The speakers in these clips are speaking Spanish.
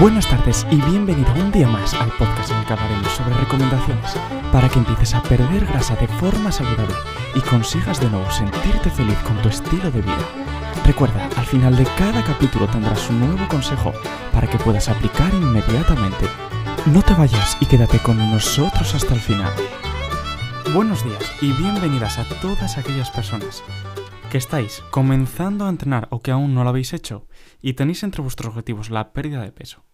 Buenas tardes y bienvenido un día más al podcast en el que hablaremos sobre recomendaciones para que empieces a perder grasa de forma saludable y consigas de nuevo sentirte feliz con tu estilo de vida. Recuerda, al final de cada capítulo tendrás un nuevo consejo para que puedas aplicar inmediatamente. No te vayas y quédate con nosotros hasta el final. Buenos días y bienvenidas a todas aquellas personas que estáis comenzando a entrenar o que aún no lo habéis hecho y tenéis entre vuestros objetivos la pérdida de peso.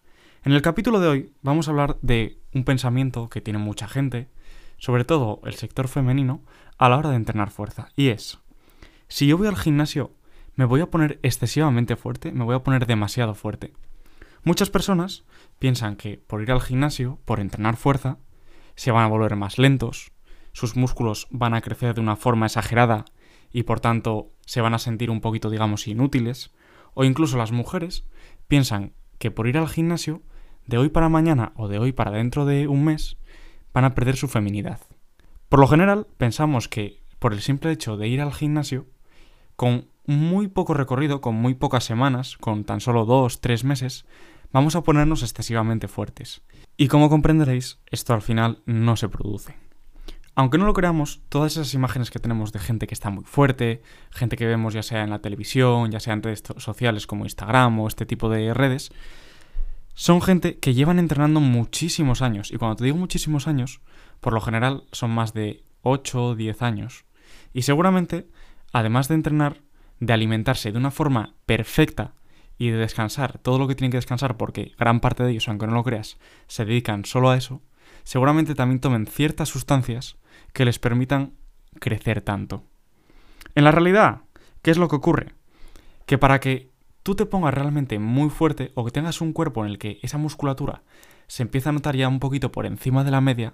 En el capítulo de hoy vamos a hablar de un pensamiento que tiene mucha gente, sobre todo el sector femenino, a la hora de entrenar fuerza, y es, si yo voy al gimnasio, me voy a poner excesivamente fuerte, me voy a poner demasiado fuerte. Muchas personas piensan que por ir al gimnasio, por entrenar fuerza, se van a volver más lentos, sus músculos van a crecer de una forma exagerada y por tanto se van a sentir un poquito, digamos, inútiles, o incluso las mujeres piensan que por ir al gimnasio, de hoy para mañana o de hoy para dentro de un mes, van a perder su feminidad. Por lo general, pensamos que por el simple hecho de ir al gimnasio, con muy poco recorrido, con muy pocas semanas, con tan solo dos, tres meses, vamos a ponernos excesivamente fuertes. Y como comprenderéis, esto al final no se produce. Aunque no lo creamos, todas esas imágenes que tenemos de gente que está muy fuerte, gente que vemos ya sea en la televisión, ya sea en redes sociales como Instagram o este tipo de redes, son gente que llevan entrenando muchísimos años. Y cuando te digo muchísimos años, por lo general son más de 8 o 10 años. Y seguramente, además de entrenar, de alimentarse de una forma perfecta y de descansar todo lo que tienen que descansar, porque gran parte de ellos, aunque no lo creas, se dedican solo a eso, seguramente también tomen ciertas sustancias que les permitan crecer tanto. En la realidad, ¿qué es lo que ocurre? Que para que tú te pongas realmente muy fuerte o que tengas un cuerpo en el que esa musculatura se empieza a notar ya un poquito por encima de la media,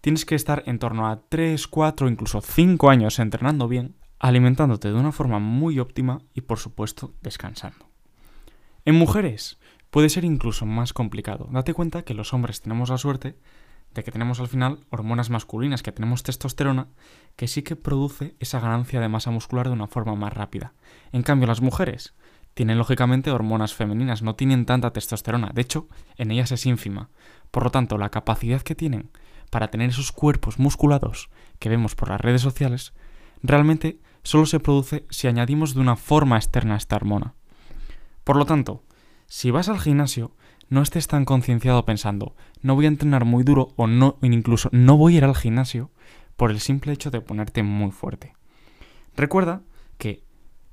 tienes que estar en torno a 3, 4, incluso 5 años entrenando bien, alimentándote de una forma muy óptima y por supuesto descansando. En mujeres puede ser incluso más complicado. Date cuenta que los hombres tenemos la suerte de que tenemos al final hormonas masculinas, que tenemos testosterona, que sí que produce esa ganancia de masa muscular de una forma más rápida. En cambio, las mujeres tienen lógicamente hormonas femeninas, no tienen tanta testosterona, de hecho, en ellas es ínfima. Por lo tanto, la capacidad que tienen para tener esos cuerpos musculados que vemos por las redes sociales, realmente solo se produce si añadimos de una forma externa esta hormona. Por lo tanto, si vas al gimnasio, no estés tan concienciado pensando, no voy a entrenar muy duro o no, incluso no voy a ir al gimnasio por el simple hecho de ponerte muy fuerte. Recuerda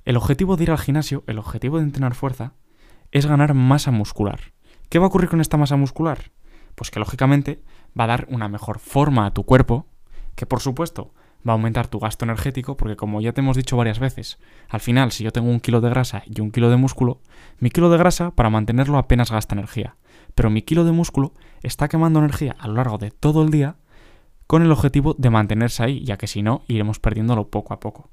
el objetivo de ir al gimnasio, el objetivo de entrenar fuerza, es ganar masa muscular. ¿Qué va a ocurrir con esta masa muscular? Pues que lógicamente va a dar una mejor forma a tu cuerpo, que por supuesto va a aumentar tu gasto energético porque como ya te hemos dicho varias veces, al final si yo tengo un kilo de grasa y un kilo de músculo, mi kilo de grasa para mantenerlo apenas gasta energía, pero mi kilo de músculo está quemando energía a lo largo de todo el día con el objetivo de mantenerse ahí, ya que si no iremos perdiéndolo poco a poco.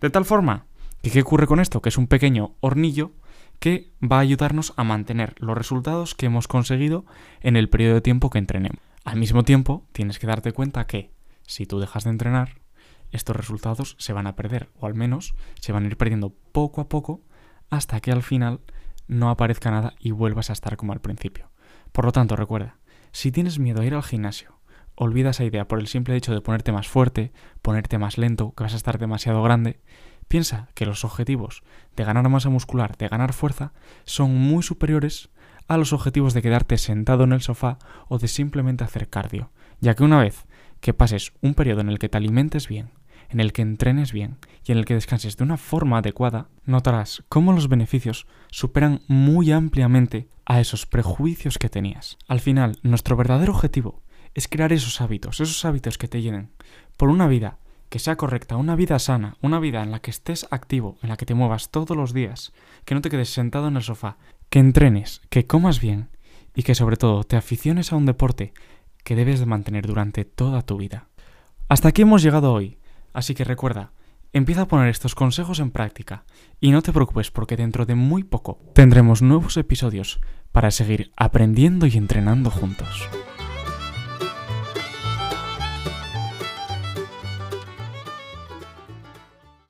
De tal forma que ¿qué ocurre con esto? Que es un pequeño hornillo que va a ayudarnos a mantener los resultados que hemos conseguido en el periodo de tiempo que entrenemos. Al mismo tiempo, tienes que darte cuenta que si tú dejas de entrenar, estos resultados se van a perder, o al menos se van a ir perdiendo poco a poco hasta que al final no aparezca nada y vuelvas a estar como al principio. Por lo tanto, recuerda, si tienes miedo a ir al gimnasio, olvida esa idea por el simple hecho de ponerte más fuerte, ponerte más lento, que vas a estar demasiado grande, piensa que los objetivos de ganar masa muscular, de ganar fuerza, son muy superiores a los objetivos de quedarte sentado en el sofá o de simplemente hacer cardio, ya que una vez que pases un periodo en el que te alimentes bien, en el que entrenes bien y en el que descanses de una forma adecuada, notarás cómo los beneficios superan muy ampliamente a esos prejuicios que tenías. Al final, nuestro verdadero objetivo es crear esos hábitos, esos hábitos que te llenen por una vida que sea correcta, una vida sana, una vida en la que estés activo, en la que te muevas todos los días, que no te quedes sentado en el sofá, que entrenes, que comas bien y que sobre todo te aficiones a un deporte que debes de mantener durante toda tu vida. Hasta aquí hemos llegado hoy. Así que recuerda, empieza a poner estos consejos en práctica y no te preocupes porque dentro de muy poco tendremos nuevos episodios para seguir aprendiendo y entrenando juntos.